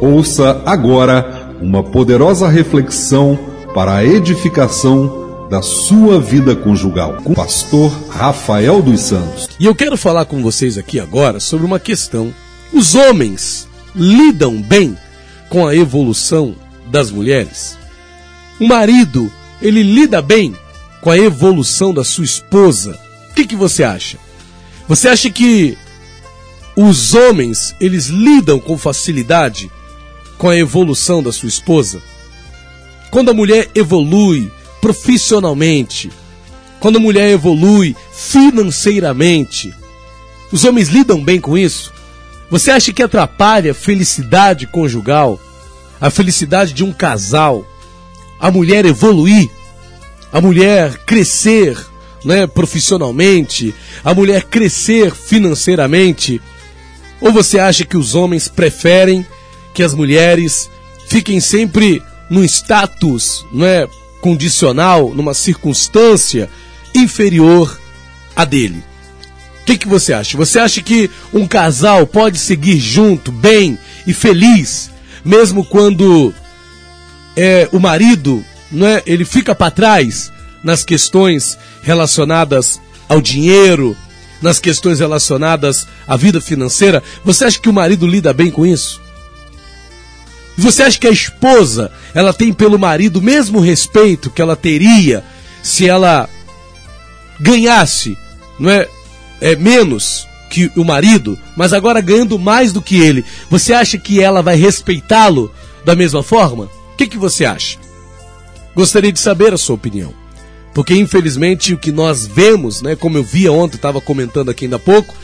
Ouça agora uma poderosa reflexão para a edificação da sua vida conjugal com o pastor Rafael dos Santos. E eu quero falar com vocês aqui agora sobre uma questão. Os homens lidam bem com a evolução das mulheres? O marido, ele lida bem com a evolução da sua esposa? O que, que você acha? Você acha que os homens, eles lidam com facilidade com a evolução da sua esposa? Quando a mulher evolui profissionalmente, quando a mulher evolui financeiramente, os homens lidam bem com isso? Você acha que atrapalha a felicidade conjugal, a felicidade de um casal, a mulher evoluir, a mulher crescer né, profissionalmente, a mulher crescer financeiramente? Ou você acha que os homens preferem que as mulheres fiquem sempre num status não é, condicional, numa circunstância inferior à dele? O que, que você acha? Você acha que um casal pode seguir junto, bem e feliz, mesmo quando é, o marido não é, ele fica para trás nas questões relacionadas ao dinheiro, nas questões relacionadas à vida financeira, você acha que o marido lida bem com isso? Você acha que a esposa, ela tem pelo marido o mesmo respeito que ela teria se ela ganhasse, não é, é menos que o marido, mas agora ganhando mais do que ele? Você acha que ela vai respeitá-lo da mesma forma? O que, que você acha? Gostaria de saber a sua opinião. Porque infelizmente o que nós vemos, né, como eu via ontem, estava comentando aqui ainda há pouco,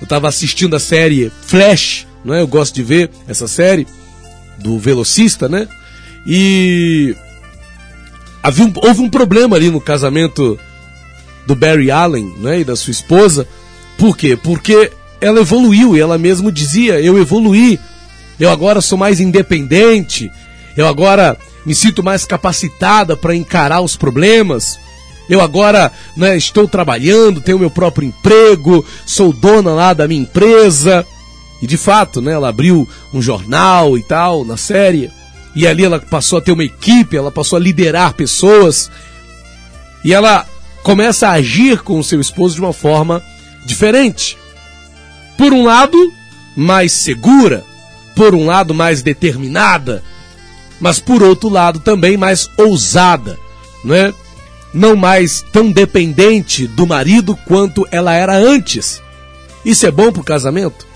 eu estava assistindo a série Flash, não é? Eu gosto de ver essa série do velocista, né? E havia um, houve um problema ali no casamento do Barry Allen, né, e da sua esposa. Por quê? Porque ela evoluiu e ela mesmo dizia: "Eu evoluí. Eu agora sou mais independente. Eu agora me sinto mais capacitada para encarar os problemas." Eu agora né, estou trabalhando, tenho meu próprio emprego, sou dona lá da minha empresa. E de fato, né, ela abriu um jornal e tal na série. E ali ela passou a ter uma equipe, ela passou a liderar pessoas. E ela começa a agir com o seu esposo de uma forma diferente. Por um lado, mais segura, por um lado, mais determinada, mas por outro lado também mais ousada, né? não mais tão dependente do marido quanto ela era antes. Isso é bom para o casamento?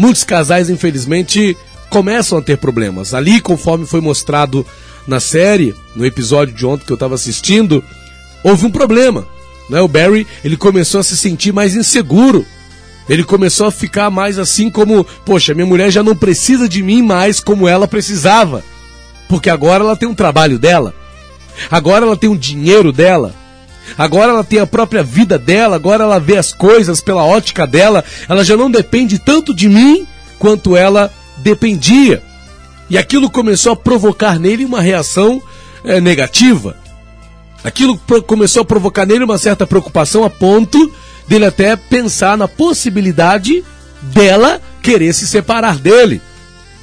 Muitos casais, infelizmente, começam a ter problemas. Ali, conforme foi mostrado na série, no episódio de ontem que eu estava assistindo, houve um problema. Né? O Barry ele começou a se sentir mais inseguro. Ele começou a ficar mais assim como, poxa, minha mulher já não precisa de mim mais como ela precisava. Porque agora ela tem um trabalho dela. Agora ela tem o dinheiro dela. Agora ela tem a própria vida dela, agora ela vê as coisas pela ótica dela, ela já não depende tanto de mim quanto ela dependia. E aquilo começou a provocar nele uma reação é, negativa. Aquilo começou a provocar nele uma certa preocupação a ponto dele até pensar na possibilidade dela querer se separar dele,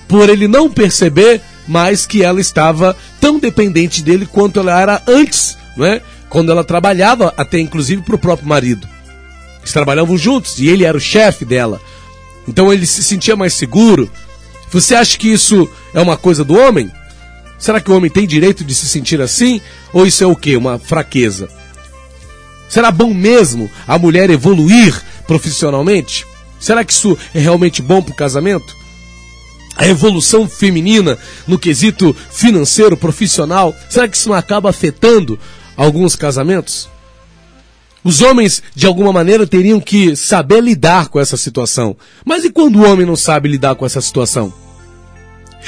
por ele não perceber mais que ela estava tão dependente dele quanto ela era antes, não é? Quando ela trabalhava até inclusive para o próprio marido. Eles trabalhavam juntos e ele era o chefe dela. Então ele se sentia mais seguro. Você acha que isso é uma coisa do homem? Será que o homem tem direito de se sentir assim? Ou isso é o quê? Uma fraqueza? Será bom mesmo a mulher evoluir profissionalmente? Será que isso é realmente bom para o casamento? a evolução feminina no quesito financeiro, profissional? Será que isso não acaba afetando alguns casamentos? Os homens, de alguma maneira, teriam que saber lidar com essa situação. Mas e quando o homem não sabe lidar com essa situação?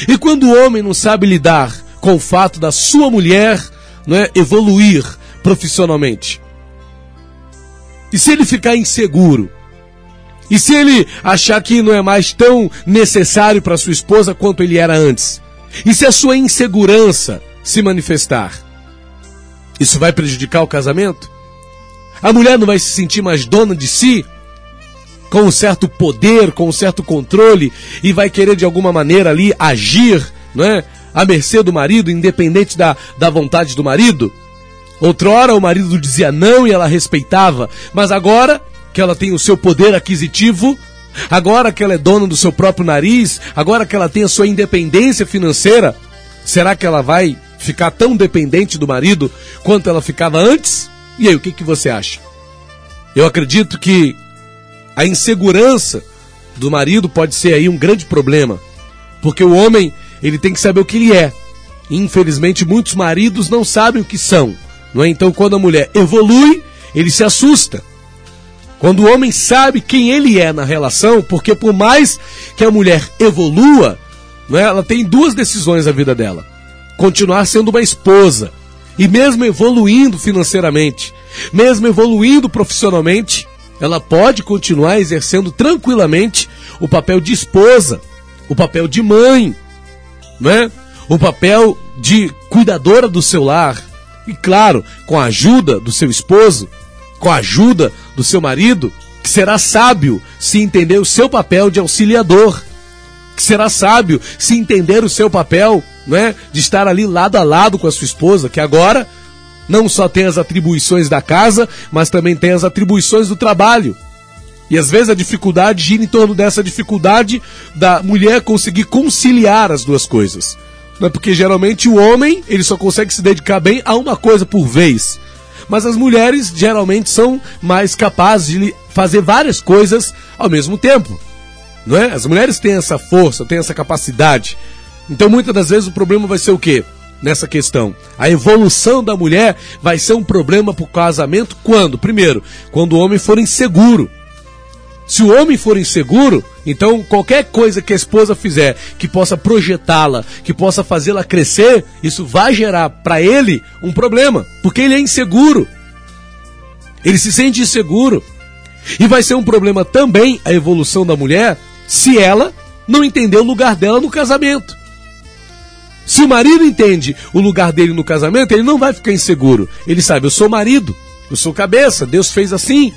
E quando o homem não sabe lidar com o fato da sua mulher não é, evoluir profissionalmente? E se ele ficar inseguro? E se ele achar que não é mais tão necessário para sua esposa quanto ele era antes? E se a sua insegurança se manifestar? Isso vai prejudicar o casamento? A mulher não vai se sentir mais dona de si? com um certo poder, com um certo controle e vai querer de alguma maneira ali agir, não é? À mercê do marido, independente da, da vontade do marido. Outrora o marido dizia não e ela respeitava, mas agora que ela tem o seu poder aquisitivo, agora que ela é dona do seu próprio nariz, agora que ela tem a sua independência financeira, será que ela vai ficar tão dependente do marido quanto ela ficava antes? E aí, o que, que você acha? Eu acredito que a insegurança do marido pode ser aí um grande problema, porque o homem ele tem que saber o que ele é. Infelizmente, muitos maridos não sabem o que são. Não é? Então, quando a mulher evolui, ele se assusta. Quando o homem sabe quem ele é na relação, porque por mais que a mulher evolua, não é? ela tem duas decisões na vida dela: continuar sendo uma esposa, e mesmo evoluindo financeiramente, mesmo evoluindo profissionalmente, ela pode continuar exercendo tranquilamente o papel de esposa, o papel de mãe, né? o papel de cuidadora do seu lar. E claro, com a ajuda do seu esposo, com a ajuda do seu marido, que será sábio se entender o seu papel de auxiliador, que será sábio se entender o seu papel né, de estar ali lado a lado com a sua esposa, que agora não só tem as atribuições da casa, mas também tem as atribuições do trabalho. E às vezes a dificuldade gira em torno dessa dificuldade da mulher conseguir conciliar as duas coisas. Não é porque geralmente o homem ele só consegue se dedicar bem a uma coisa por vez. Mas as mulheres geralmente são mais capazes de fazer várias coisas ao mesmo tempo. Não é? As mulheres têm essa força, têm essa capacidade. Então muitas das vezes o problema vai ser o quê? nessa questão. A evolução da mulher vai ser um problema para o casamento quando? Primeiro, quando o homem for inseguro. Se o homem for inseguro, então qualquer coisa que a esposa fizer que possa projetá-la, que possa fazê-la crescer, isso vai gerar para ele um problema, porque ele é inseguro. Ele se sente inseguro. E vai ser um problema também a evolução da mulher se ela não entender o lugar dela no casamento. Se o marido entende o lugar dele no casamento, ele não vai ficar inseguro. Ele sabe, eu sou marido, eu sou cabeça, Deus fez assim.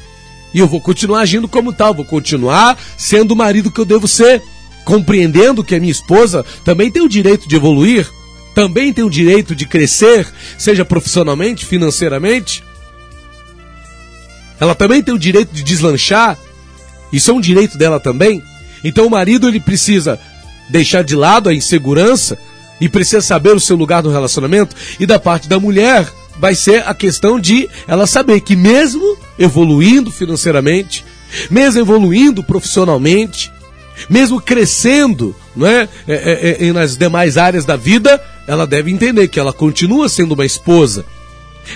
E eu vou continuar agindo como tal, vou continuar sendo o marido que eu devo ser, compreendendo que a minha esposa também tem o direito de evoluir, também tem o direito de crescer, seja profissionalmente, financeiramente. Ela também tem o direito de deslanchar. Isso é um direito dela também. Então o marido ele precisa deixar de lado a insegurança e precisa saber o seu lugar no relacionamento. E da parte da mulher, vai ser a questão de ela saber que, mesmo evoluindo financeiramente, mesmo evoluindo profissionalmente, mesmo crescendo não é, é, é, é nas demais áreas da vida, ela deve entender que ela continua sendo uma esposa.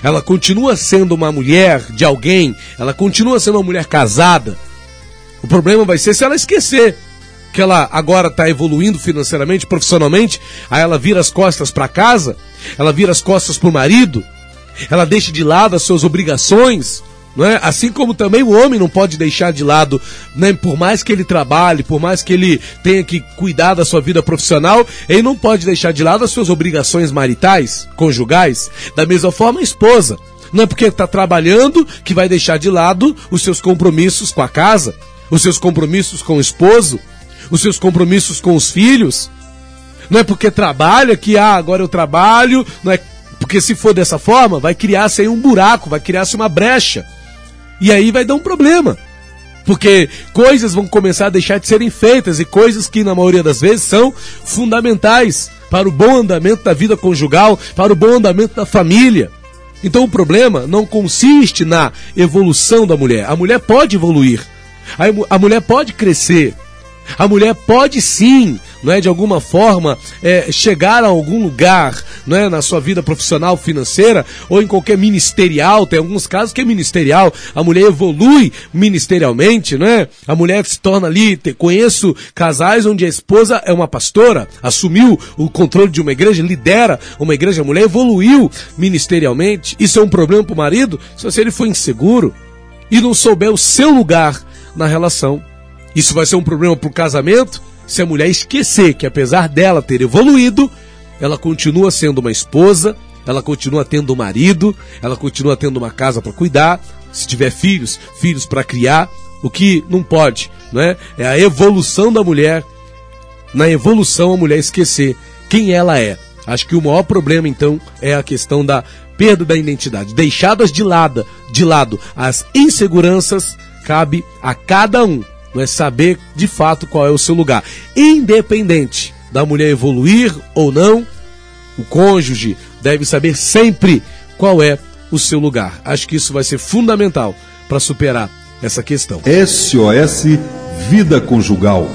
Ela continua sendo uma mulher de alguém, ela continua sendo uma mulher casada. O problema vai ser se ela esquecer que ela agora está evoluindo financeiramente, profissionalmente, aí ela vira as costas para casa, ela vira as costas para o marido, ela deixa de lado as suas obrigações, é? Assim como também o homem não pode deixar de lado, né? por mais que ele trabalhe, por mais que ele tenha que cuidar da sua vida profissional, ele não pode deixar de lado as suas obrigações maritais, conjugais. Da mesma forma, a esposa. Não é porque está trabalhando que vai deixar de lado os seus compromissos com a casa, os seus compromissos com o esposo, os seus compromissos com os filhos. Não é porque trabalha que, ah, agora eu trabalho, não é porque se for dessa forma, vai criar-se aí um buraco, vai criar-se uma brecha. E aí vai dar um problema. Porque coisas vão começar a deixar de serem feitas e coisas que, na maioria das vezes, são fundamentais para o bom andamento da vida conjugal, para o bom andamento da família. Então o problema não consiste na evolução da mulher. A mulher pode evoluir. A, a mulher pode crescer. A mulher pode sim, não é de alguma forma, é, chegar a algum lugar, não é na sua vida profissional, financeira ou em qualquer ministerial. Tem alguns casos que é ministerial. A mulher evolui ministerialmente, não é? A mulher se torna ali. Te, conheço casais onde a esposa é uma pastora, assumiu o controle de uma igreja, lidera uma igreja. A mulher evoluiu ministerialmente. Isso é um problema para o marido se ele for inseguro e não souber o seu lugar na relação. Isso vai ser um problema para o casamento se a mulher esquecer que, apesar dela ter evoluído, ela continua sendo uma esposa, ela continua tendo um marido, ela continua tendo uma casa para cuidar, se tiver filhos, filhos para criar, O que não pode, não é? É a evolução da mulher. Na evolução a mulher esquecer quem ela é. Acho que o maior problema então é a questão da perda da identidade. Deixadas de lado, de lado as inseguranças, cabe a cada um é saber de fato qual é o seu lugar. Independente da mulher evoluir ou não, o cônjuge deve saber sempre qual é o seu lugar. Acho que isso vai ser fundamental para superar essa questão. SOS Vida Conjugal.